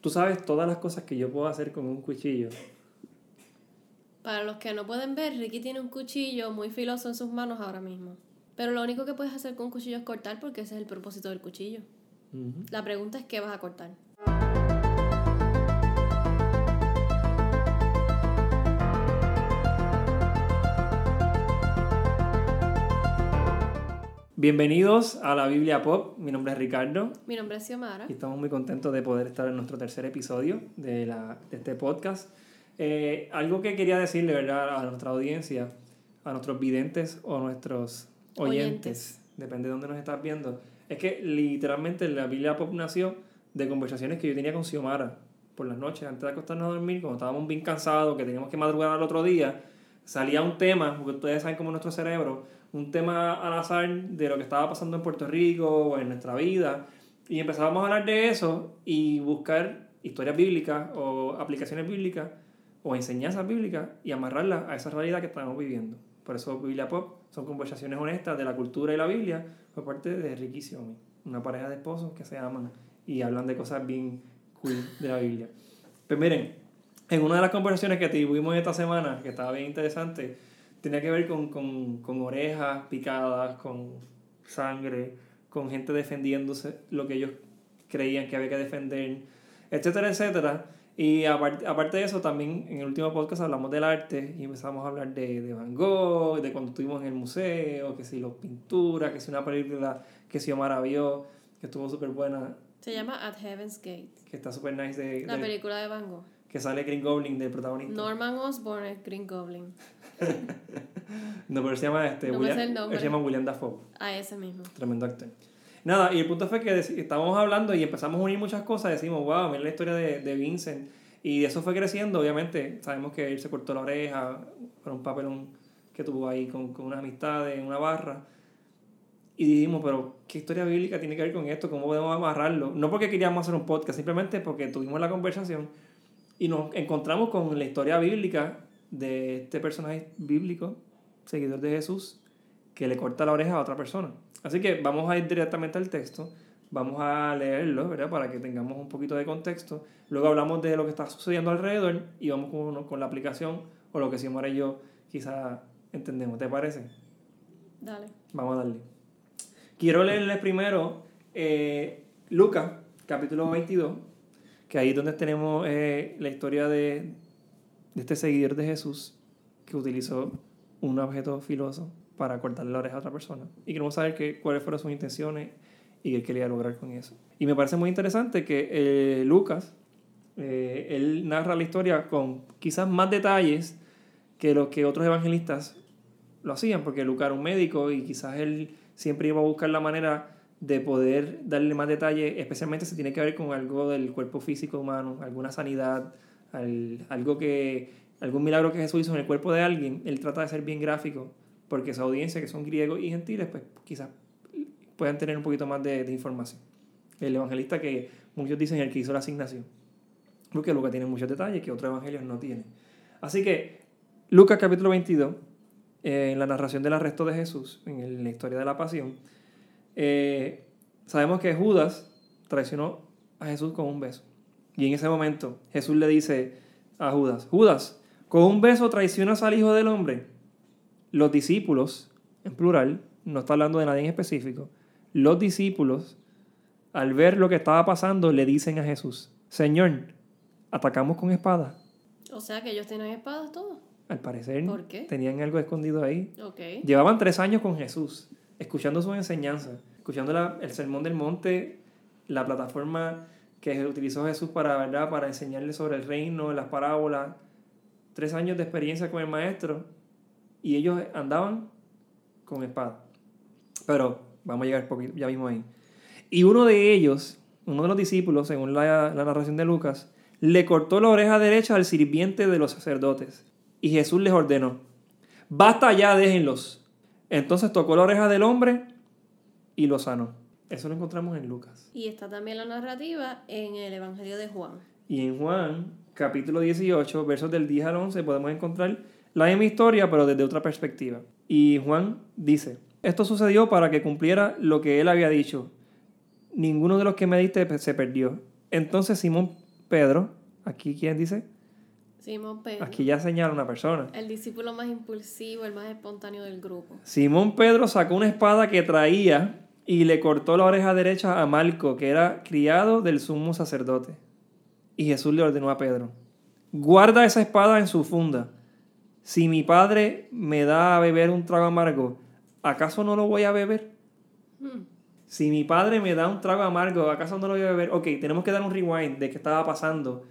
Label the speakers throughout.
Speaker 1: Tú sabes todas las cosas que yo puedo hacer con un cuchillo.
Speaker 2: Para los que no pueden ver, Ricky tiene un cuchillo muy filoso en sus manos ahora mismo. Pero lo único que puedes hacer con un cuchillo es cortar porque ese es el propósito del cuchillo. La pregunta es qué vas a cortar.
Speaker 1: Bienvenidos a la Biblia Pop. Mi nombre es Ricardo
Speaker 2: Mi nombre es Xiomara.
Speaker 1: y estamos muy contentos de poder estar en nuestro tercer episodio de, la, de este podcast. Eh, algo que quería decirle ¿verdad? a nuestra audiencia, a nuestros videntes o nuestros oyentes,
Speaker 2: Oyentes.
Speaker 1: depende de dónde nos estás viendo, es que literalmente la Biblia Pop nació de conversaciones que yo tenía con Xiomara por las noches antes de acostarnos a dormir, cuando estábamos bien cansados, que teníamos que madrugar al otro día, salía un tema, porque ustedes saben cómo es nuestro cerebro, un tema al azar de lo que estaba pasando en Puerto Rico o en nuestra vida, y empezábamos a hablar de eso y buscar historias bíblicas o aplicaciones bíblicas o enseñanzas bíblicas y amarrarlas a esa realidad que estamos viviendo. Por eso Biblia Pop son conversaciones honestas de la cultura y la Biblia por parte de Ricky y Xiaomi, una pareja de esposos que se aman y hablan de cosas bien cool de la Biblia. Pues miren, en una de las conversaciones que tuvimos esta semana, que estaba bien interesante, tenía que ver con, con, con orejas picadas, con sangre, con gente defendiéndose lo que ellos creían que había que defender, etcétera, etcétera. Y aparte, aparte de eso, también en el último podcast hablamos del arte y empezamos a hablar de, de Van Gogh, de cuando estuvimos en el museo, que si los pinturas, que si una película que Xiomara vio, que estuvo súper buena,
Speaker 2: Se llama At Heaven's Gate.
Speaker 1: que está súper nice, de,
Speaker 2: La
Speaker 1: de-
Speaker 2: película de Van Gogh.
Speaker 1: que sale Green Goblin del protagonista.
Speaker 2: Norman Osborn es Green Goblin.
Speaker 1: No, pero se llama, este,
Speaker 2: No
Speaker 1: William, él se llama William Dafoe.
Speaker 2: A ese mismo.
Speaker 1: Tremendo actor. Nada, y el punto fue que estábamos hablando y empezamos a unir muchas cosas. Decimos, wow, mira la historia de, de Vincent. Y eso fue creciendo, obviamente. Sabemos que él se cortó la oreja por un papelón que tuvo ahí con, con unas amistades en una barra. Y dijimos, pero ¿qué historia bíblica tiene que ver con esto? ¿Cómo podemos amarrarlo? No porque queríamos hacer un podcast, simplemente porque tuvimos la conversación y nos encontramos con la historia bíblica de este personaje bíblico, seguidor de Jesús, que le corta la oreja a otra persona. Así que vamos a ir directamente al texto, vamos a leerlo, ¿verdad? Para que tengamos un poquito de contexto. Luego hablamos de lo que está sucediendo alrededor y vamos con, con la aplicación o lo que Xiomara y yo quizá entendemos. ¿Te parece?
Speaker 2: Dale.
Speaker 1: Vamos a darle. Quiero leerles primero eh, Lucas, capítulo 22, que ahí es donde tenemos eh, la historia de, de este seguidor de Jesús que utilizó un objeto filoso para cortarle la oreja a otra persona. Y queremos saber que, cuáles fueron sus intenciones y qué quería lograr con eso. Y me parece muy interesante que eh, Lucas, eh, él narra la historia con quizás más detalles que los que otros evangelistas lo hacían, porque Lucas era un médico y quizás él siempre iba a buscar la manera de poder darle más detalle, especialmente si tiene que ver con algo del cuerpo físico humano, alguna sanidad, al- algo que, algún milagro que Jesús hizo en el cuerpo de alguien, él trata de ser bien gráfico, porque su audiencia, que son griegos y gentiles, pues quizás puedan tener un poquito más de, información. El evangelista que muchos dicen el que hizo la asignación, porque Lucas tiene muchos detalles que otros evangelios no tienen. Así que Lucas capítulo 22, eh, en la narración del arresto de Jesús, en la historia de la pasión, eh, sabemos que Judas traicionó a Jesús con un beso. Y en ese momento Jesús le dice a Judas, Judas, con un beso traicionas al Hijo del Hombre. Los discípulos, en plural, no está hablando de nadie en específico, los discípulos, al ver lo que estaba pasando, le dicen a Jesús, Señor, atacamos con espada.
Speaker 2: O sea que ellos tienen espadas todos.
Speaker 1: Al parecer
Speaker 2: ¿Por qué?
Speaker 1: tenían algo escondido ahí.
Speaker 2: Ok.
Speaker 1: Llevaban tres años con Jesús, escuchando sus enseñanzas, escuchando la- el sermón del monte, la plataforma que utilizó Jesús para, ¿verdad? para enseñarles sobre el reino, las parábolas. Tres años de experiencia con el maestro y ellos andaban con espada. Pero vamos a llegar ya mismo ahí. Y uno de ellos, uno de los discípulos, según la, la narración de Lucas, le cortó la oreja derecha al sirviente de los sacerdotes. Y Jesús les ordenó, basta ya, déjenlos. Entonces tocó la oreja del hombre y lo sanó. Eso lo encontramos en Lucas.
Speaker 2: Y está también la narrativa en el Evangelio de Juan.
Speaker 1: Y en Juan, capítulo 18, versos del 10 al 11, podemos encontrar la misma historia, pero desde otra perspectiva. Y Juan dice, esto sucedió para que cumpliera lo que él había dicho. Ninguno de los que me diste se perdió. Entonces Simón Pedro, aquí quién dice,
Speaker 2: Simón Pedro.
Speaker 1: aquí ya señala una persona.
Speaker 2: El discípulo más impulsivo, el más espontáneo del grupo.
Speaker 1: Simón Pedro sacó una espada que traía y le cortó la oreja derecha a Malco, que era criado del sumo sacerdote. Y Jesús le ordenó a Pedro, guarda esa espada en su funda. Si mi padre me da a beber un trago amargo, ¿acaso no lo voy a beber?
Speaker 2: Hmm.
Speaker 1: Si mi padre me da un trago amargo, ¿acaso no lo voy a beber? Ok, tenemos que dar un rewind de qué estaba pasando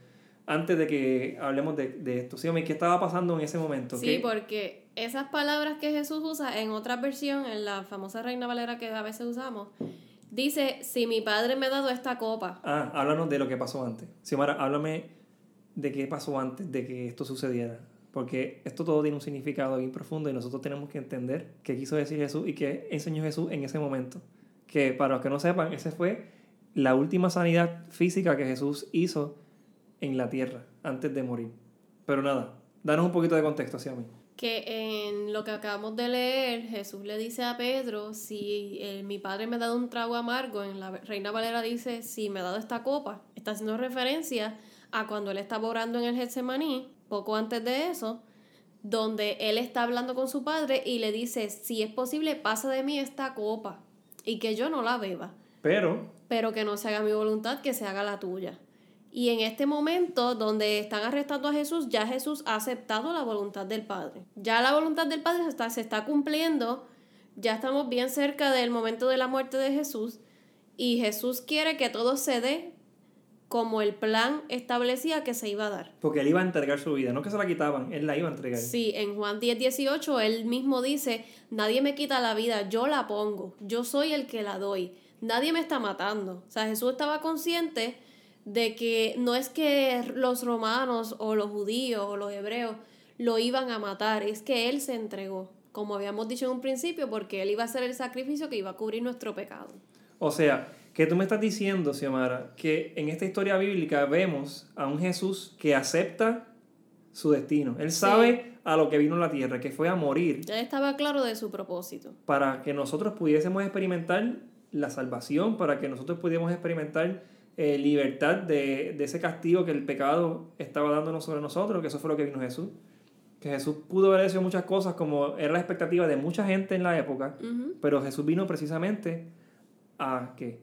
Speaker 1: antes de que hablemos de, de esto. ¿Sí, ¿Qué estaba pasando en ese momento?
Speaker 2: Sí,
Speaker 1: ¿Qué-
Speaker 2: porque esas palabras que Jesús usa en otra versión, en la famosa Reina Valera que a veces usamos, dice, si mi padre me ha dado esta copa.
Speaker 1: Ah, háblanos de lo que pasó antes. Xiomara, háblame de qué pasó antes de que esto sucediera. Porque esto todo tiene un significado bien profundo y nosotros tenemos que entender qué quiso decir Jesús y qué enseñó Jesús en ese momento. Que para los que no sepan, ese fue la última sanidad física que Jesús hizo en la tierra antes de morir. Pero nada, danos un poquito de contexto hacia mí.
Speaker 2: que en lo que acabamos de leer, Jesús le dice a Pedro, si eh, mi padre me ha dado un trago amargo, en la Reina Valera dice, si me ha dado esta copa, está haciendo referencia a cuando él estaba orando en el Getsemaní, poco antes de eso, donde él está hablando con su padre y le dice, si es posible, pasa de mí esta copa y que yo no la beba
Speaker 1: Pero,
Speaker 2: pero que no se haga mi voluntad, que se haga la tuya. Y en este momento donde están arrestando a Jesús, ya Jesús ha aceptado la voluntad del Padre. Ya la voluntad del Padre se está, se está cumpliendo, ya estamos bien cerca del momento de la muerte de Jesús y Jesús quiere que todo se dé como el plan establecía que se iba a dar.
Speaker 1: porque él iba a entregar su vida, no que se la quitaban, él la iba a entregar.
Speaker 2: Sí, en Juan 10, 18, él mismo dice, nadie me quita la vida, yo la pongo, yo soy el que la doy, nadie me está matando. O sea, Jesús estaba consciente de que no es que los romanos o los judíos o los hebreos lo iban a matar, es que él se entregó, como habíamos dicho en un principio, porque él iba a hacer el sacrificio que iba a cubrir nuestro pecado.
Speaker 1: O sea, que tú me estás diciendo, Xiomara, que en esta historia bíblica vemos a un Jesús que acepta su destino. Él sabe a lo que vino a la tierra, que fue a morir
Speaker 2: Ya estaba claro de su propósito.
Speaker 1: para que nosotros pudiésemos experimentar la salvación, para que nosotros pudiésemos experimentar eh, libertad de, de ese castigo que el pecado estaba dándonos sobre nosotros, que eso fue lo que vino Jesús. Que Jesús pudo haber hecho muchas cosas como era la expectativa de mucha gente en la época, pero Jesús vino precisamente a que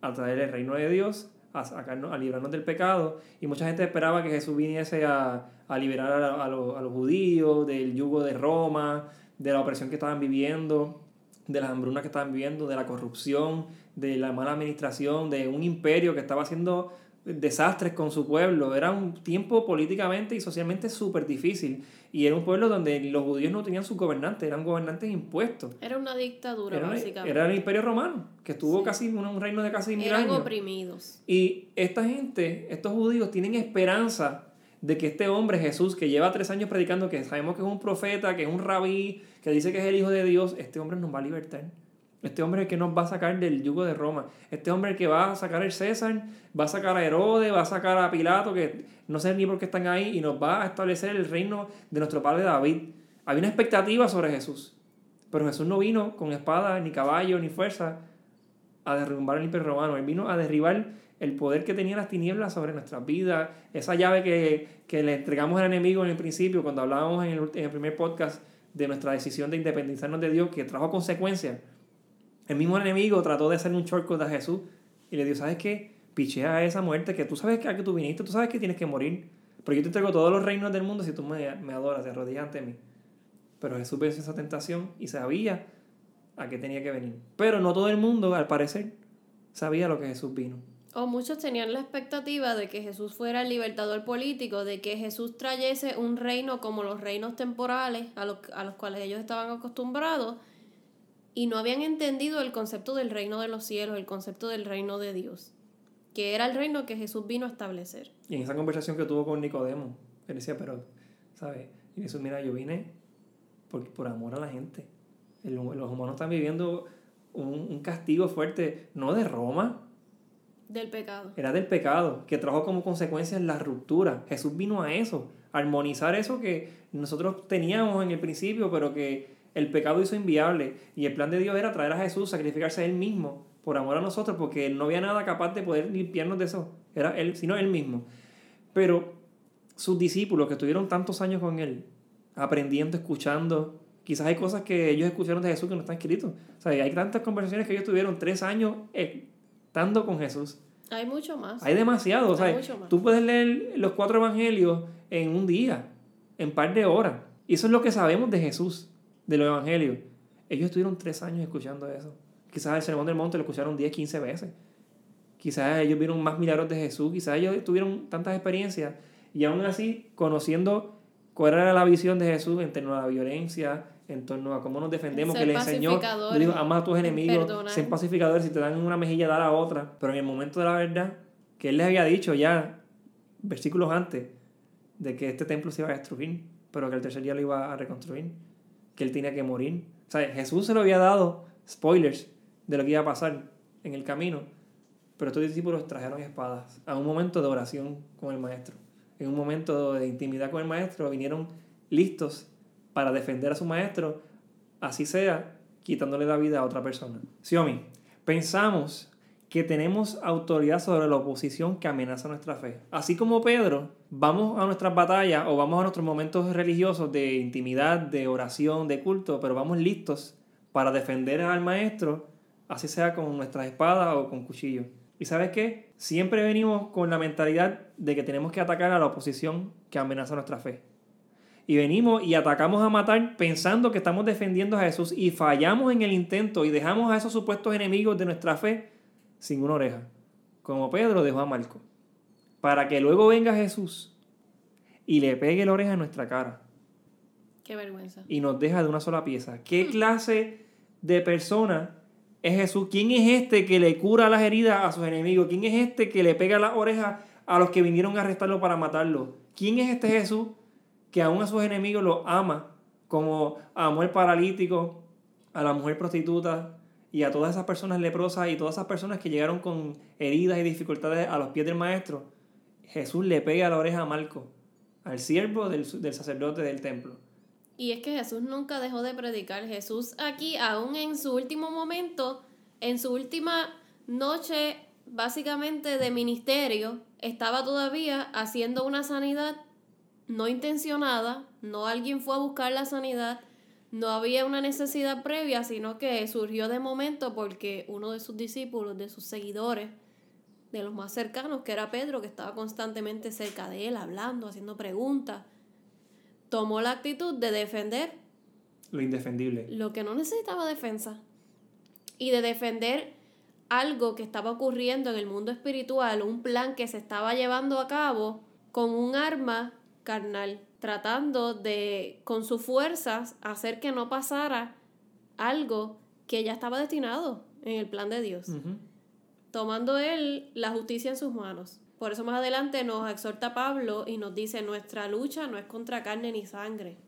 Speaker 1: a traer el reino de Dios, a sacarnos, a librarnos del pecado. Y mucha gente esperaba que Jesús viniese a, a liberar a, a los, a los judíos del yugo de Roma, de la opresión que estaban viviendo, de las hambrunas que estaban viviendo, de la corrupción, de la mala administración, de un imperio que estaba haciendo desastres con su pueblo. Era un tiempo políticamente y socialmente súper difícil. Y era un pueblo donde los judíos no tenían sus gobernantes, eran gobernantes impuestos.
Speaker 2: Era una dictadura,
Speaker 1: Era,
Speaker 2: básicamente.
Speaker 1: era el imperio romano, que estuvo
Speaker 2: Sí.
Speaker 1: casi un, un reino de casi mil
Speaker 2: Eran
Speaker 1: años.
Speaker 2: oprimidos.
Speaker 1: Y esta gente, estos judíos, tienen esperanza de que este hombre Jesús, que lleva tres años predicando, que sabemos que es un profeta, que es un rabí, que dice que es el Hijo de Dios, este hombre nos va a libertar. Este hombre que nos va a sacar del yugo de Roma. Este hombre que va a sacar el César, va a sacar a Herodes, va a sacar a Pilato, que no sé ni por qué están ahí, y nos va a establecer el reino de nuestro padre David. Había una expectativa sobre Jesús, pero Jesús no vino con espada, ni caballo, ni fuerza a derrumbar el imperio romano. Él vino a derribar el poder que tenía las tinieblas sobre nuestras vidas, esa llave que, que le entregamos al enemigo en el principio, cuando hablábamos en el, en el primer podcast de nuestra decisión de independizarnos de Dios, que trajo consecuencias. El mismo enemigo trató de hacerle un shortcut a Jesús y le dijo, ¿sabes qué? Pichea esa muerte que tú sabes que a que tú viniste, tú sabes que tienes que morir. Pero yo te entrego todos los reinos del mundo si tú me, me adoras, te arrodillas ante mí. Pero Jesús venció esa tentación y sabía a qué tenía que venir. Pero no todo el mundo, al parecer, sabía lo que Jesús vino.
Speaker 2: O muchos tenían la expectativa de que Jesús fuera el libertador político, de que Jesús trayese un reino como los reinos temporales a los, a los cuales ellos estaban acostumbrados y no habían entendido el concepto del reino de los cielos, el concepto del reino de Dios, que era el reino que Jesús vino a establecer.
Speaker 1: Y en esa conversación que tuvo con Nicodemo, él decía, pero, ¿sabes? Y Jesús, mira, yo vine por, por amor a la gente. El- los humanos están viviendo un, un castigo fuerte, no de Roma,
Speaker 2: Del pecado.
Speaker 1: era del pecado, que trajo como consecuencia la ruptura. Jesús vino a eso, a armonizar eso que nosotros teníamos en el principio, pero que el pecado hizo inviable. Y el plan de Dios era traer a Jesús, sacrificarse a Él mismo, por amor a nosotros, porque no había nada capaz de poder limpiarnos de eso. Era Él, sino Él mismo. Pero sus discípulos que estuvieron tantos años con él, aprendiendo, escuchando, quizás hay cosas que ellos escucharon de Jesús que no están escritos. O sea, hay tantas conversaciones que ellos tuvieron tres años estando con Jesús.
Speaker 2: Hay mucho más.
Speaker 1: Hay demasiado. o sea, tú puedes leer los cuatro evangelios en un día, en par de horas. Y eso es lo que sabemos de Jesús, de los evangelios. Ellos estuvieron tres años escuchando eso. Quizás el Sermón del Monte lo escucharon 10, 15 veces. Quizás ellos vieron más milagros de Jesús. Quizás ellos tuvieron tantas experiencias. Y aún así, conociendo cuál era la visión de Jesús en torno a la violencia, en torno a cómo nos defendemos, que le enseñó, le dijo, ama a tus enemigos, sean pacificadores, si te dan una mejilla, da la otra. Pero en el momento de la verdad, que él les había dicho ya, versículos antes, de que este templo se iba a destruir, pero que el tercer día lo iba a reconstruir, que él tenía que morir. O sea, Jesús se lo había dado spoilers de lo que iba a pasar en el camino, pero estos discípulos trajeron espadas a un momento de oración con el maestro, en un momento de intimidad con el maestro, vinieron listos para defender a su maestro, así sea quitándole la vida a otra persona. Xiaomi, pensamos que tenemos autoridad sobre la oposición que amenaza nuestra fe. Así como Pedro, vamos a nuestras batallas o vamos a nuestros momentos religiosos de intimidad, de oración, de culto, pero vamos listos para defender al maestro, así sea con nuestras espadas o con cuchillos. ¿Y sabes qué? Siempre venimos con la mentalidad de que tenemos que atacar a la oposición que amenaza nuestra fe y venimos y atacamos a matar pensando que estamos defendiendo a Jesús y fallamos en el intento y dejamos a esos supuestos enemigos de nuestra fe sin una oreja, como Pedro dejó a Marco, para que luego venga Jesús y le pegue la oreja en nuestra cara.
Speaker 2: Qué vergüenza.
Speaker 1: Y nos deja de una sola pieza. ¿Qué clase de persona es Jesús? ¿Quién es este que le cura las heridas a sus enemigos? ¿Quién es este que le pega las orejas a los que vinieron a arrestarlo para matarlo? ¿Quién es este Jesús que aún a sus enemigos los ama, como amó el paralítico, a la mujer prostituta y a todas esas personas leprosas y todas esas personas que llegaron con heridas y dificultades a los pies del maestro, Jesús le pega la oreja a Marco, al siervo del, del sacerdote del templo.
Speaker 2: Y es que Jesús nunca dejó de predicar. Jesús aquí, aún en su último momento, en su última noche básicamente de ministerio, estaba todavía haciendo una sanidad no intencionada, no alguien fue a buscar la sanidad, no había una necesidad previa, sino que surgió de momento porque uno de sus discípulos, de sus seguidores, de los más cercanos, que era Pedro, que estaba constantemente cerca de él, hablando, haciendo preguntas, tomó la actitud de defender
Speaker 1: lo indefendible.
Speaker 2: Lo que no necesitaba defensa. Y de defender algo que estaba ocurriendo en el mundo espiritual, un plan que se estaba llevando a cabo con un arma carnal, tratando de, con sus fuerzas, hacer que no pasara algo que ya estaba destinado en el plan de Dios. Tomando él la justicia en sus manos. Por eso más adelante nos exhorta Pablo y nos dice, nuestra lucha no es contra carne ni sangre.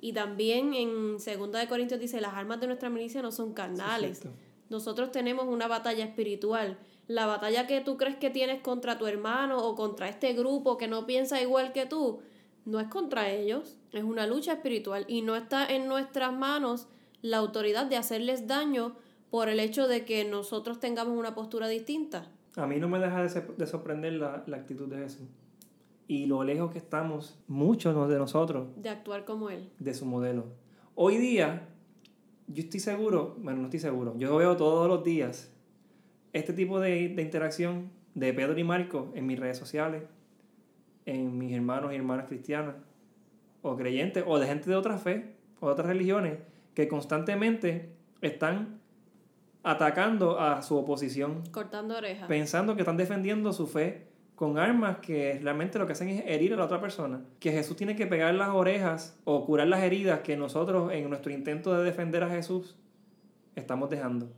Speaker 2: Y también en 2 de Corintios dice, las armas de nuestra milicia no son carnales. Nosotros tenemos una batalla espiritual la batalla que tú crees que tienes contra tu hermano o contra este grupo que no piensa igual que tú, no es contra ellos, es una lucha espiritual y no está en nuestras manos la autoridad de hacerles daño por el hecho de que nosotros tengamos una postura distinta.
Speaker 1: A mí no me deja de, sorprender la, la, actitud de Jesús y lo lejos que estamos, muchos de nosotros,
Speaker 2: de actuar como Él,
Speaker 1: de su modelo. Hoy día, yo estoy seguro, bueno, no estoy seguro, yo veo todos los días este tipo de, interacción de Pedro y Marco en mis redes sociales, en mis hermanos y hermanas cristianas, o creyentes, o de gente de otra fe, o de otras religiones, que constantemente están atacando a su oposición.
Speaker 2: Cortando orejas.
Speaker 1: Pensando que están defendiendo su fe con armas que realmente lo que hacen es herir a la otra persona. Que Jesús tiene que pegar las orejas o curar las heridas que nosotros en nuestro intento de defender a Jesús estamos dejando.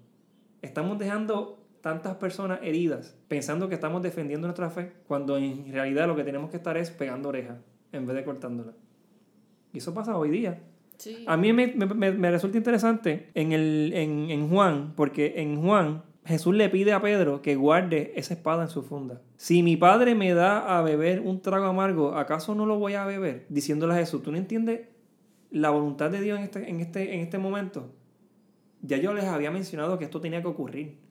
Speaker 1: Estamos dejando tantas personas heridas pensando que estamos defendiendo nuestra fe, cuando en realidad lo que tenemos que estar es pegando orejas en vez de cortándola. Y eso pasa hoy día. A mí me, me, resulta interesante en, el, en, en Juan, porque en Juan Jesús le pide a Pedro que guarde esa espada en su funda. Si mi padre me da a beber un trago amargo, ¿acaso no lo voy a beber? Diciéndole a Jesús, ¿tú no entiendes la voluntad de Dios en este, en este, en este momento? Ya yo les había mencionado que esto tenía que ocurrir.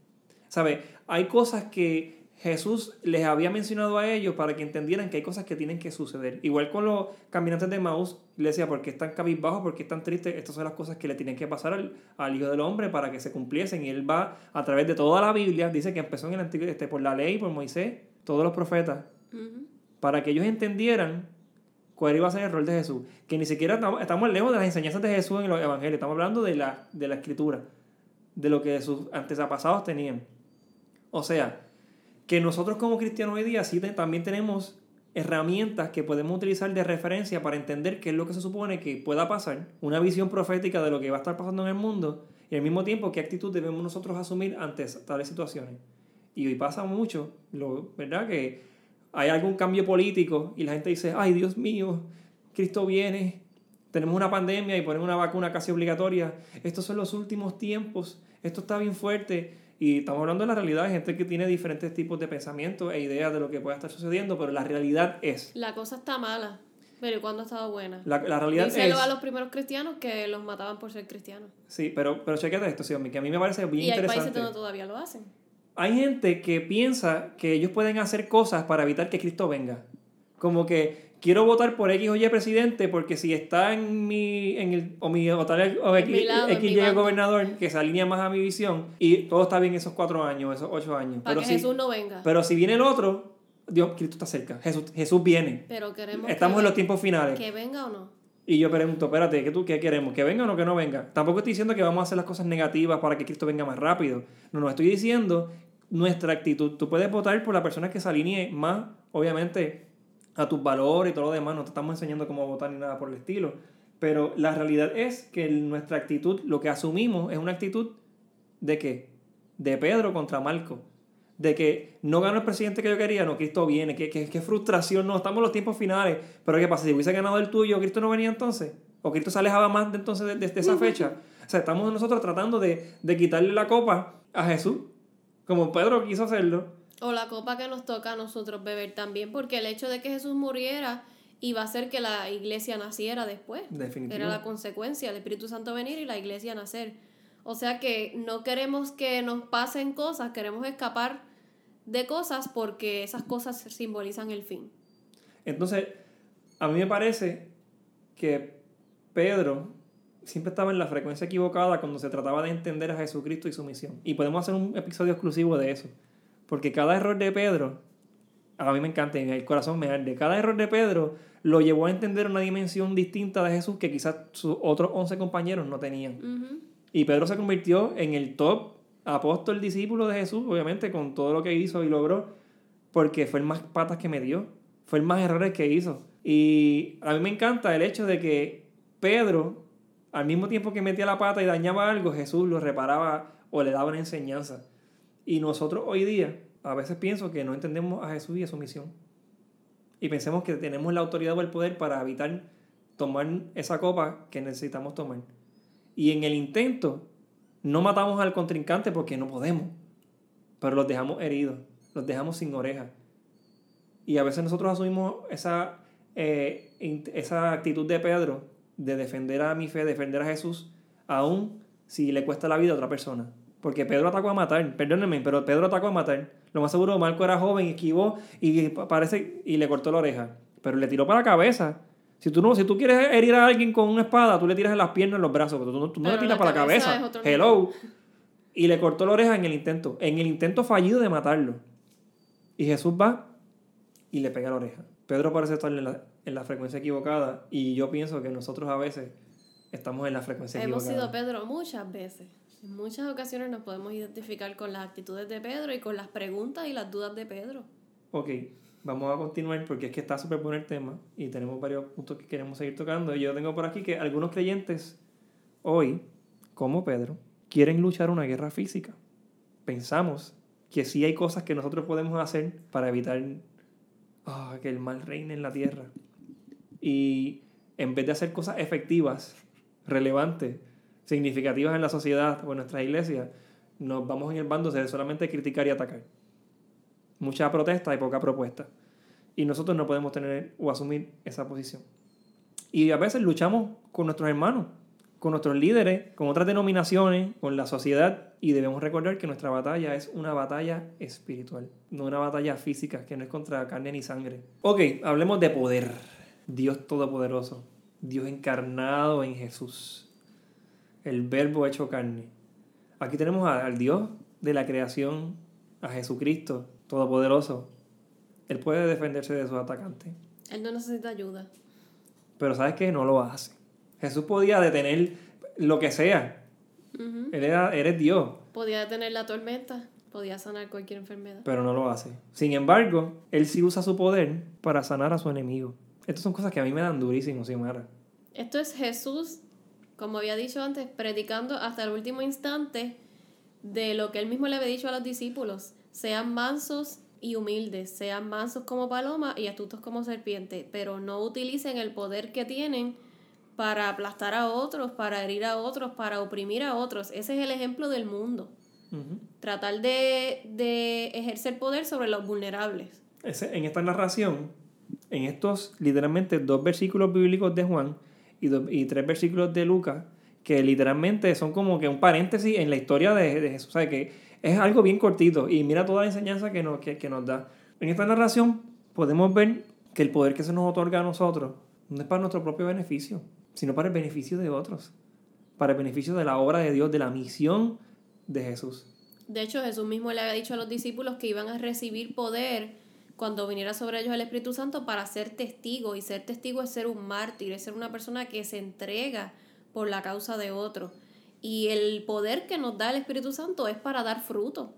Speaker 1: ¿Sabe? Hay cosas que Jesús les había mencionado a ellos para que entendieran que hay cosas que tienen que suceder. Igual con los caminantes de Maús, le decía, ¿por qué están cabizbajos? ¿Por qué están tristes? Estas son las cosas que le tienen que pasar al, al, Hijo del Hombre para que se cumpliesen. Y él va a través de toda la Biblia, dice que empezó en el Antiguo, este, por la ley, por Moisés, todos los profetas, para que ellos entendieran cuál iba a ser el rol de Jesús. Que ni siquiera estamos, estamos lejos de las enseñanzas de Jesús en los evangelios, estamos hablando de la, de la escritura, de lo que sus antepasados tenían. O sea, que nosotros como cristianos hoy día sí también tenemos herramientas que podemos utilizar de referencia para entender qué es lo que se supone que pueda pasar, una visión profética de lo que va a estar pasando en el mundo y al mismo tiempo qué actitud debemos nosotros asumir ante tales situaciones. Y hoy pasa mucho, lo, ¿verdad? Que hay algún cambio político y la gente dice, ay Dios mío, Cristo viene, tenemos una pandemia y ponemos una vacuna casi obligatoria, estos son los últimos tiempos, esto está bien fuerte y estamos hablando de la realidad de gente que tiene diferentes tipos de pensamientos e ideas de lo que puede estar sucediendo, pero la realidad es...
Speaker 2: La cosa está mala, pero ¿cuándo ha estado buena?
Speaker 1: La, la realidad
Speaker 2: Díselo
Speaker 1: es...
Speaker 2: a los primeros cristianos que los mataban por ser cristianos.
Speaker 1: Sí, pero, pero chequete esto, Xiaomi, que a mí me parece bien
Speaker 2: y hay
Speaker 1: interesante.
Speaker 2: países donde todavía lo hacen.
Speaker 1: Hay gente que piensa que ellos pueden hacer cosas para evitar que Cristo venga. Como que quiero votar por X o Y presidente porque si está en mi, en el, o mi, o tal, o X,
Speaker 2: lado,
Speaker 1: X Y gobernador que se alinea más a mi visión y todo está bien esos cuatro años, esos ocho años.
Speaker 2: Para
Speaker 1: pero
Speaker 2: que
Speaker 1: si,
Speaker 2: Jesús no venga.
Speaker 1: pero si viene el otro, Dios, Cristo está cerca. Jesús, Jesús viene.
Speaker 2: Pero queremos
Speaker 1: Estamos
Speaker 2: que,
Speaker 1: en los tiempos finales.
Speaker 2: que venga o no.
Speaker 1: Y yo pregunto, espérate, ¿qué, tú, ¿qué queremos? ¿Que venga o no que no venga? Tampoco estoy diciendo que vamos a hacer las cosas negativas para que Cristo venga más rápido. No, no, estoy diciendo nuestra actitud. Tú puedes votar por la persona que se alinee más, obviamente, a tus valores y todo lo demás. No te estamos enseñando cómo votar ni nada por el estilo. Pero la realidad es que nuestra actitud, lo que asumimos es una actitud de qué? De Pedro contra Marco. De que no ganó el presidente que yo quería, no, Cristo viene. Qué, qué, qué frustración, no, estamos en los tiempos finales. Pero ¿qué pasa? Si hubiese ganado el tuyo, ¿Cristo no venía entonces? ¿O Cristo se alejaba más de entonces de, de- de esa fecha? O sea, estamos nosotros tratando de, de quitarle la copa a Jesús, como Pedro quiso hacerlo.
Speaker 2: O la copa que nos toca a nosotros beber también, porque el hecho de que Jesús muriera iba a hacer que la iglesia naciera después.
Speaker 1: Definitivo.
Speaker 2: Era la consecuencia, el Espíritu Santo venir y la iglesia nacer. O sea que no queremos que nos pasen cosas, queremos escapar de cosas porque esas cosas simbolizan el fin.
Speaker 1: Entonces, a mí me parece que Pedro siempre estaba en la frecuencia equivocada cuando se trataba de entender a Jesucristo y su misión. Y podemos hacer un episodio exclusivo de eso. Porque cada error de Pedro, a mí me encanta, en el corazón me arde, cada error de Pedro lo llevó a entender una dimensión distinta de Jesús que quizás sus otros 11 compañeros no tenían. Y Pedro se convirtió en el top apóstol discípulo de Jesús, obviamente, con todo lo que hizo y logró, porque fue el más patas que me dio, fue el más errores que hizo. Y a mí me encanta el hecho de que Pedro, al mismo tiempo que metía la pata y dañaba algo, Jesús lo reparaba o le daba una enseñanza. Y nosotros hoy día, a veces pienso que no entendemos a Jesús y a su misión. Y pensemos que tenemos la autoridad o el poder para evitar tomar esa copa que necesitamos tomar. Y en el intento, no matamos al contrincante porque no podemos, pero los dejamos heridos, los dejamos sin orejas. Y a veces nosotros asumimos esa, eh, esa actitud de Pedro de defender a mi fe, defender a Jesús, aun si le cuesta la vida a otra persona. Porque Pedro atacó a matar, perdónenme, pero Pedro atacó a matar. Lo más seguro, Marco era joven, esquivó y pa- parece y le cortó la oreja. Pero le tiró para la cabeza. Si tú, no, si tú quieres herir a alguien con una espada, tú le tiras en las piernas, en los brazos, pero tú, no- tú no le tiras
Speaker 2: la
Speaker 1: para la
Speaker 2: cabeza
Speaker 1: Hello. Y le cortó la oreja en el intento. En el intento fallido de matarlo. Y Jesús va y le pega la oreja. Pedro parece estar en la, en la frecuencia equivocada. Y yo pienso que nosotros a veces estamos en la frecuencia
Speaker 2: Hemos
Speaker 1: equivocada.
Speaker 2: sido Pedro muchas veces. En muchas ocasiones nos podemos identificar con las actitudes de Pedro y con las preguntas y las dudas de Pedro.
Speaker 1: Ok, vamos a continuar porque es que está súper bueno el tema y tenemos varios puntos que queremos seguir tocando. Yo tengo por aquí que algunos creyentes hoy, como Pedro, quieren luchar una guerra física. Pensamos que sí hay cosas que nosotros podemos hacer para evitar ah, que el mal reine en la tierra. Y en vez de hacer cosas efectivas, relevantes, significativas en la sociedad o en nuestra iglesia, nos vamos en el bando de solamente criticar y atacar mucha protesta y poca propuesta. Y nosotros no podemos tener o asumir esa posición. Y a veces luchamos con nuestros hermanos con nuestros líderes, con otras denominaciones, con la sociedad y debemos recordar que nuestra batalla es una batalla espiritual, no una batalla física que no es contra carne ni sangre. Ok, hablemos de poder. Dios Todopoderoso, Dios encarnado en Jesús, el verbo hecho carne. Aquí tenemos al Dios de la creación, a Jesucristo Todopoderoso. Él puede defenderse de sus atacantes.
Speaker 2: Él no necesita ayuda.
Speaker 1: Pero ¿sabes qué? No lo hace. Jesús podía detener lo que sea. Él era, eres Dios.
Speaker 2: Podía detener la tormenta, podía sanar cualquier enfermedad.
Speaker 1: Pero no lo hace. Sin embargo, Él sí usa su poder para sanar a su enemigo. Estas son cosas que a mí me dan durísimo, Xiomara.
Speaker 2: Esto es Jesús, como había dicho antes, predicando hasta el último instante de lo que él mismo le había dicho a los discípulos. Sean mansos y humildes, sean mansos como paloma y astutos como serpiente, pero no utilicen el poder que tienen para aplastar a otros, para herir a otros, para oprimir a otros. Ese es el ejemplo del mundo. Tratar de, de, ejercer poder sobre los vulnerables.
Speaker 1: en esta narración, en estos literalmente dos versículos bíblicos de Juan y, y tres versículos de Lucas, que literalmente son como que un paréntesis en la historia de, de Jesús. O sea, que es algo bien cortito y mira toda la enseñanza que nos, que, que nos da. En esta narración podemos ver que el poder que se nos otorga a nosotros no es para nuestro propio beneficio, sino para el beneficio de otros, para el beneficio de la obra de Dios, de la misión de Jesús.
Speaker 2: De hecho, Jesús mismo le había dicho a los discípulos que iban a recibir poder cuando viniera sobre ellos el Espíritu Santo para ser testigo. Y ser testigo es ser un mártir, es ser una persona que se entrega por la causa de otro. Y el poder que nos da el Espíritu Santo es para dar fruto.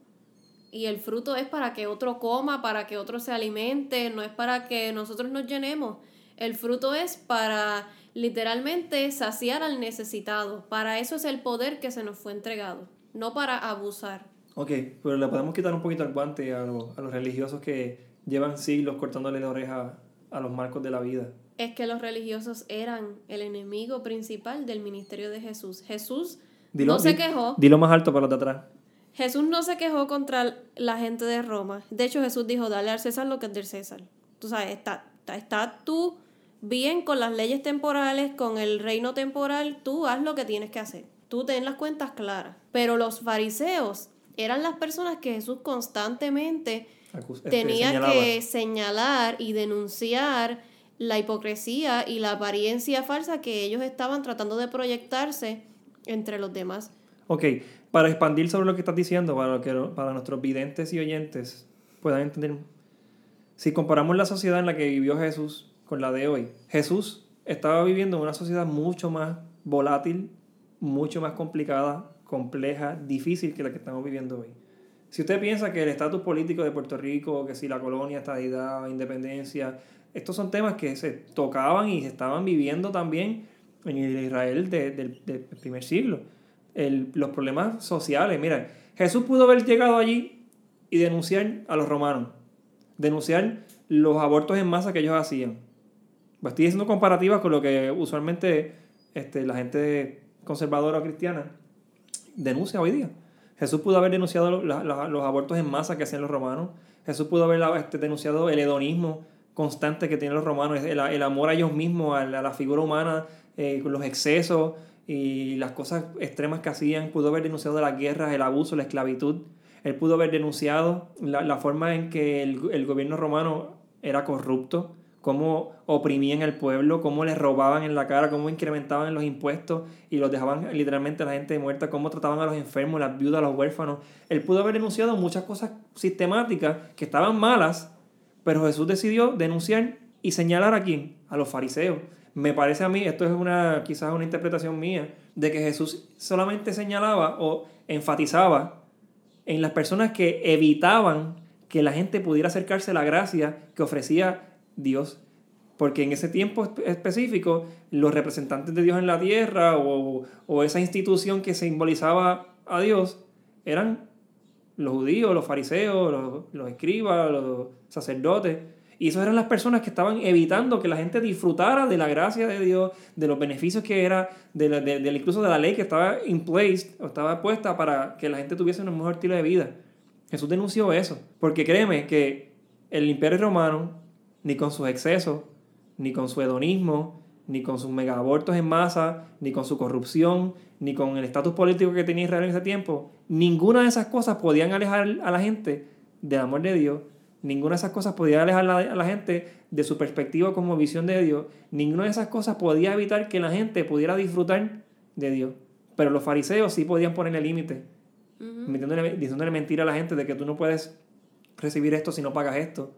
Speaker 2: Y el fruto es para que otro coma, para que otro se alimente, no es para que nosotros nos llenemos. El fruto es para literalmente saciar al necesitado. Para eso es el poder que se nos fue entregado, no para abusar.
Speaker 1: Ok, pero le podemos quitar un poquito el guante a, los, religiosos que llevan siglos cortándole la oreja a los marcos de la vida.
Speaker 2: Es que los religiosos eran el enemigo principal del ministerio de Jesús. Jesús no se quejó.
Speaker 1: Dilo más alto para los de atrás.
Speaker 2: Jesús no se quejó contra la gente de Roma. De hecho, Jesús dijo, dale al César lo que es del César. Tú sabes, está, está, está tú bien con las leyes temporales, con el reino temporal, tú haz lo que tienes que hacer. Tú ten las cuentas claras. Pero los fariseos eran las personas que Jesús constantemente este, tenía que señalar y denunciar la hipocresía y la apariencia falsa que ellos estaban tratando de proyectarse entre los demás.
Speaker 1: Ok, para expandir sobre lo que estás diciendo, para, que, para nuestros videntes y oyentes puedan entender, si comparamos la sociedad en la que vivió Jesús con la de hoy. Jesús estaba viviendo en una sociedad mucho más volátil, mucho más complicada, compleja, difícil que la que estamos viviendo hoy. Si usted piensa que el estatus político de Puerto Rico, que si la colonia, estadidad, independencia, estos son temas que se tocaban y se estaban viviendo también en el Israel del primer siglo. los problemas sociales, mira, Jesús pudo haber llegado allí y denunciar a los romanos, denunciar los abortos en masa que ellos hacían, pues estoy haciendo comparativas con lo que usualmente este, la gente conservadora o cristiana denuncia hoy día. Jesús pudo haber denunciado los, abortos en masa que hacían los romanos. Jesús pudo haber este, denunciado el hedonismo constante que tienen los romanos, el, el amor a ellos mismos, a la, figura humana, eh, los excesos y las cosas extremas que hacían. Pudo haber denunciado las guerras, el abuso, la esclavitud. Él pudo haber denunciado la, la forma en que el, el gobierno romano era corrupto cómo oprimían al pueblo, cómo les robaban en la cara, cómo incrementaban los impuestos y los dejaban literalmente a la gente muerta, cómo trataban a los enfermos, las viudas, los huérfanos. Él pudo haber denunciado muchas cosas sistemáticas que estaban malas, pero Jesús decidió denunciar y señalar a quién, a los fariseos. Me parece a mí, esto es una quizás una interpretación mía, de que Jesús solamente señalaba o enfatizaba en las personas que evitaban que la gente pudiera acercarse a la gracia que ofrecía Dios. Porque en ese tiempo específico, los representantes de Dios en la tierra o, esa institución que simbolizaba a Dios eran los judíos, los fariseos, los, escribas, los sacerdotes. Y esas eran las personas que estaban evitando que la gente disfrutara de la gracia de Dios, de los beneficios que era, de, de, incluso de la ley que estaba in place, o estaba puesta para que la gente tuviese un mejor estilo de vida. Jesús denunció eso. Porque créeme que el imperio romano ni con sus excesos, ni con su hedonismo, ni con sus megabortos en masa, ni con su corrupción, ni con el estatus político que tenía Israel en ese tiempo. Ninguna de esas cosas podían alejar a la gente del amor de Dios. Ninguna de esas cosas podía alejar a la gente de su perspectiva como visión de Dios. Ninguna de esas cosas podía evitar que la gente pudiera disfrutar de Dios. Pero los fariseos sí podían ponerle límite, diciéndole mentira a la gente de que tú no puedes recibir esto si no pagas esto.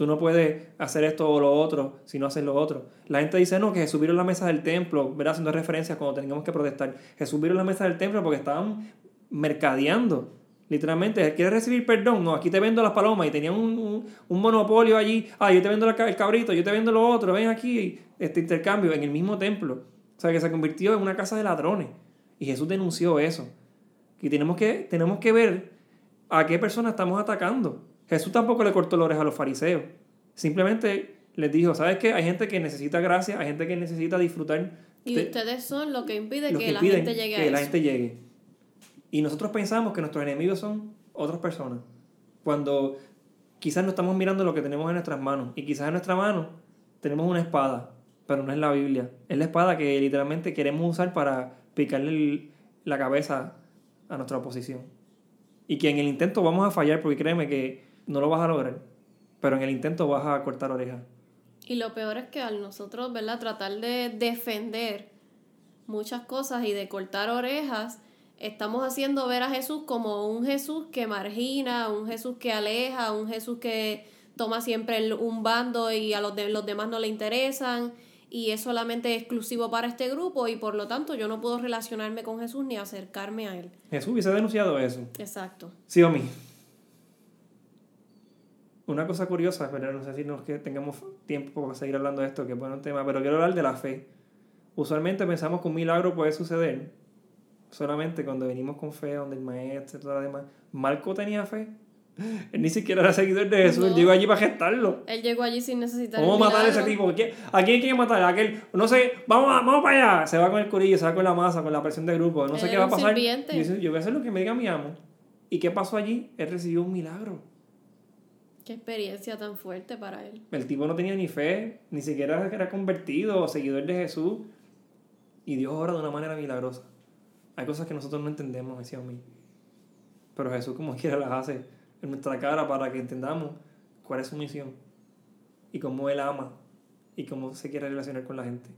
Speaker 1: Tú no puedes hacer esto o lo otro si no haces lo otro. La gente dice, no, que Jesús vino a la mesa del templo, ¿verdad? haciendo referencias cuando teníamos que protestar. Jesús vino a la mesa del templo porque estaban mercadeando. Literalmente, ¿quieres recibir perdón? No, aquí te vendo las palomas y tenían un, monopolio allí. Ah, yo te vendo el cabrito, yo te vendo lo otro, ven aquí, este intercambio en el mismo templo. O sea, que se convirtió en una casa de ladrones. Y Jesús denunció eso. Y tenemos que, tenemos que ver a qué personas estamos atacando. Jesús tampoco le cortó la oreja a los fariseos. Simplemente les dijo, ¿sabes qué? Hay gente que necesita gracia, hay gente que necesita disfrutar.
Speaker 2: Y ustedes son lo que impide que, la gente llegue
Speaker 1: que la gente llegue. Y nosotros pensamos que nuestros enemigos son otras personas. Cuando quizás no estamos mirando lo que tenemos en nuestras manos. Y quizás en nuestra mano tenemos una espada, pero no es la Biblia. Es la espada que literalmente queremos usar para picarle la cabeza a nuestra oposición. Y que en el intento vamos a fallar porque créeme que no lo vas a lograr, pero en el intento vas a cortar orejas.
Speaker 2: Y lo peor es que al nosotros, ¿verdad? Tratar de defender muchas cosas y de cortar orejas, estamos haciendo ver a Jesús como un Jesús que margina, un Jesús que aleja, un Jesús que toma siempre un bando y a los, de, los demás no le interesan y es solamente exclusivo para este grupo y por lo tanto yo no puedo relacionarme con Jesús ni acercarme a él.
Speaker 1: Jesús hubiese denunciado eso.
Speaker 2: Exacto.
Speaker 1: Sí o mí. Una cosa curiosa, pero no sé si nos que tengamos tiempo para seguir hablando de esto, que es buen tema, pero quiero hablar de la fe. Usualmente pensamos que un milagro puede suceder solamente cuando venimos con fe, donde el maestro y todo lo demás. Marco tenía fe. Él ni siquiera era seguidor de Jesús, él llegó allí para gestarlo.
Speaker 2: Él llegó allí sin necesitar
Speaker 1: ¿Cómo matar a ese tipo? ¿A quién hay que matar? A aquel, no sé, vamos, vamos para allá. Se va con el curillo, se va con la masa, con la presión del grupo. No sé qué va a pasar. Yo, yo voy a hacer lo que me diga mi amo. ¿Y qué pasó allí? Él recibió un milagro.
Speaker 2: Qué experiencia tan fuerte para él.
Speaker 1: El tipo no tenía ni fe, ni siquiera era convertido o seguidor de Jesús. Y Dios obra de una manera milagrosa. Hay cosas que nosotros no entendemos, decía mí. Pero Jesús como quiera las hace en nuestra cara para que entendamos cuál es su misión. Y cómo Él ama. Y cómo se quiere relacionar con la gente.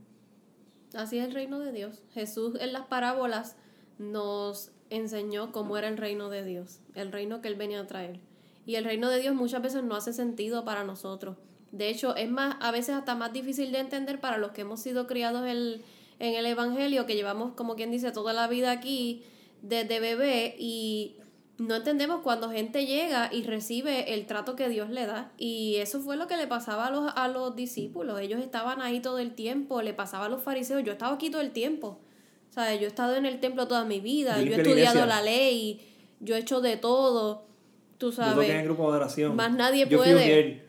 Speaker 2: Así es el reino de Dios. Jesús en las parábolas nos enseñó cómo era el reino de Dios. El reino que Él venía a traer. Y el reino de Dios muchas veces no hace sentido para nosotros. De hecho, es más, a veces hasta más difícil de entender para los que hemos sido criados en el Evangelio, que llevamos, como quien dice, toda la vida aquí desde bebé y no entendemos cuando gente llega y recibe el trato que Dios le da. Y eso fue lo que le pasaba a los, a los discípulos. Ellos estaban ahí todo el tiempo, le pasaba a los fariseos. Yo he estado aquí todo el tiempo. O sea, yo he estado en el templo toda mi vida, yo he estudiado la ley, yo he hecho de todo. Tú sabes.
Speaker 1: Yo en grupo de oración.
Speaker 2: Más nadie puede.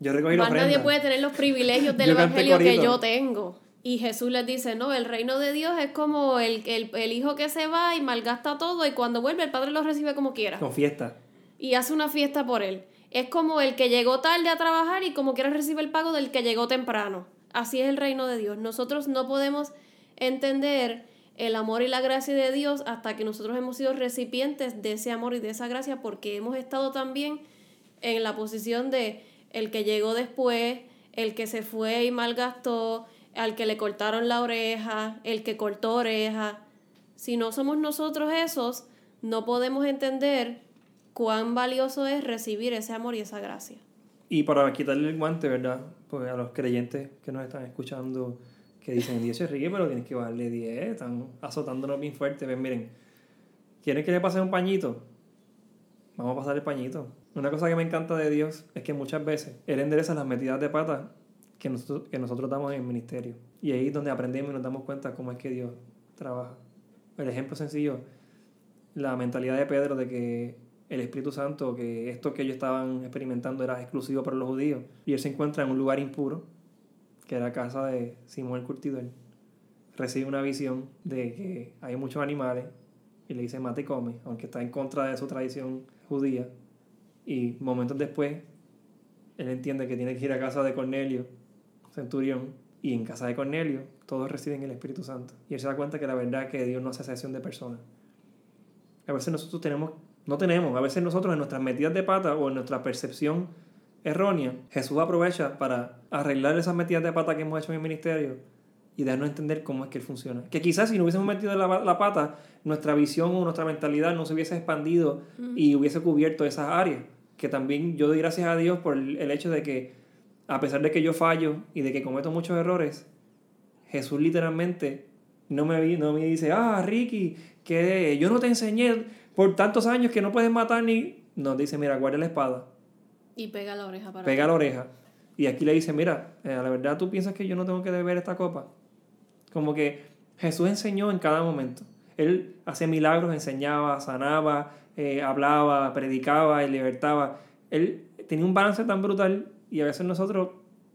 Speaker 1: Yo recogí
Speaker 2: Más nadie puede tener los privilegios del evangelio que yo tengo. Y Jesús les dice, no, el reino de Dios es como el, el, el, hijo que se va y malgasta todo y cuando vuelve el padre lo recibe como quiera.
Speaker 1: Con fiesta.
Speaker 2: Y hace una fiesta por él. Es como el que llegó tarde a trabajar y como quiera recibe el pago del que llegó temprano. Así es el reino de Dios. Nosotros no podemos entender el amor y la gracia de Dios hasta que nosotros hemos sido recipientes de ese amor y de esa gracia porque hemos estado también en la posición de el que llegó después, el que se fue y malgastó, al que le cortaron la oreja, el que cortó oreja. Si no somos nosotros esos, no podemos entender cuán valioso es recibir ese amor y esa gracia.
Speaker 1: Y para quitarle el guante, ¿verdad? Pues a los creyentes que nos están escuchando, que dicen, Dios es rico, pero tienes que bajarle 10, están azotándonos bien fuerte. Ven, miren, ¿quieren que le pase un pañito? Vamos a pasar el pañito. Una cosa que me encanta de Dios es que muchas veces Él endereza las metidas de pata que nosotros, que nosotros damos en el ministerio. Y ahí es donde aprendemos y nos damos cuenta cómo es que Dios trabaja. El ejemplo sencillo, la mentalidad de Pedro de que el Espíritu Santo, que esto que ellos estaban experimentando era exclusivo para los judíos. Y él se encuentra en un lugar impuro que era casa de Simón el Curtidor, recibe una visión de que hay muchos animales y le dice mate y come, aunque está en contra de su tradición judía. Y momentos después, él entiende que tiene que ir a casa de Cornelio, centurión, Y en casa de Cornelio, todos reciben el Espíritu Santo. Y él se da cuenta que la verdad es que Dios no hace excepción de personas. A veces nosotros tenemos, no tenemos, a veces nosotros en nuestras metidas de pata o en nuestra percepción errónea, Jesús aprovecha para arreglar esas metidas de pata que hemos hecho en el ministerio y darnos a entender cómo es que él funciona. Que quizás si no hubiésemos metido la, la pata, nuestra visión o nuestra mentalidad no se hubiese expandido y hubiese cubierto esas áreas. Que también yo doy gracias a Dios por el, el hecho de que, a pesar de que yo fallo y de que cometo muchos errores, Jesús literalmente no me, no me dice, ah, Ricky, que yo no te enseñé por tantos años que no puedes matar ni... Nos dice, mira, guarda la espada.
Speaker 2: Y pega la oreja para
Speaker 1: Pega la oreja. Y aquí le dice, mira, eh, la verdad tú piensas que yo no tengo que beber esta copa. Como que Jesús enseñó en cada momento. Él hacía milagros, enseñaba, sanaba, eh, hablaba, predicaba y libertaba. Él tenía un balance tan brutal y a veces nosotros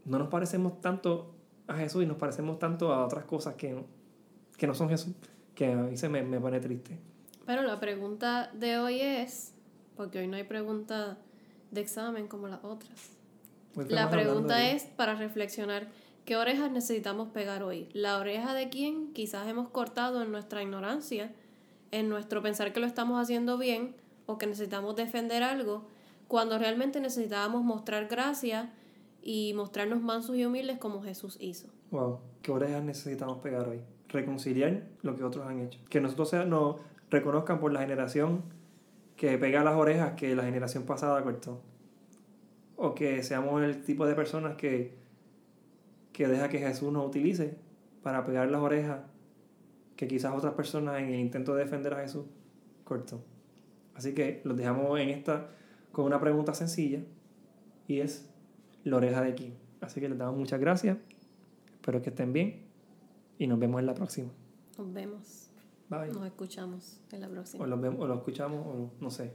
Speaker 1: no nos parecemos tanto a Jesús y nos parecemos tanto a otras cosas que no, que no son Jesús, que a mí se me, me pone triste.
Speaker 2: Pero la pregunta de hoy es, porque hoy no hay pregunta de examen como las otras. La pregunta es para reflexionar, ¿qué orejas necesitamos pegar hoy? ¿La oreja de quién quizás hemos cortado en nuestra ignorancia, en nuestro pensar que lo estamos haciendo bien o que necesitamos defender algo, cuando realmente necesitábamos mostrar gracia y mostrarnos mansos y humildes como Jesús hizo?
Speaker 1: Wow, ¿qué orejas necesitamos pegar hoy? Reconciliar lo que otros han hecho. Que nosotros nos reconozcan por la generación que pega las orejas que la generación pasada cortó. O que seamos el tipo de personas que, que deja que Jesús nos utilice para pegar las orejas que quizás otras personas en el intento de defender a Jesús cortó. Así que los dejamos en esta con una pregunta sencilla y es la oreja de quién. Así que les damos muchas gracias. Espero que estén bien y nos vemos en la próxima.
Speaker 2: Nos vemos. Nos escuchamos en la próxima.
Speaker 1: O lo, o lo escuchamos o no sé.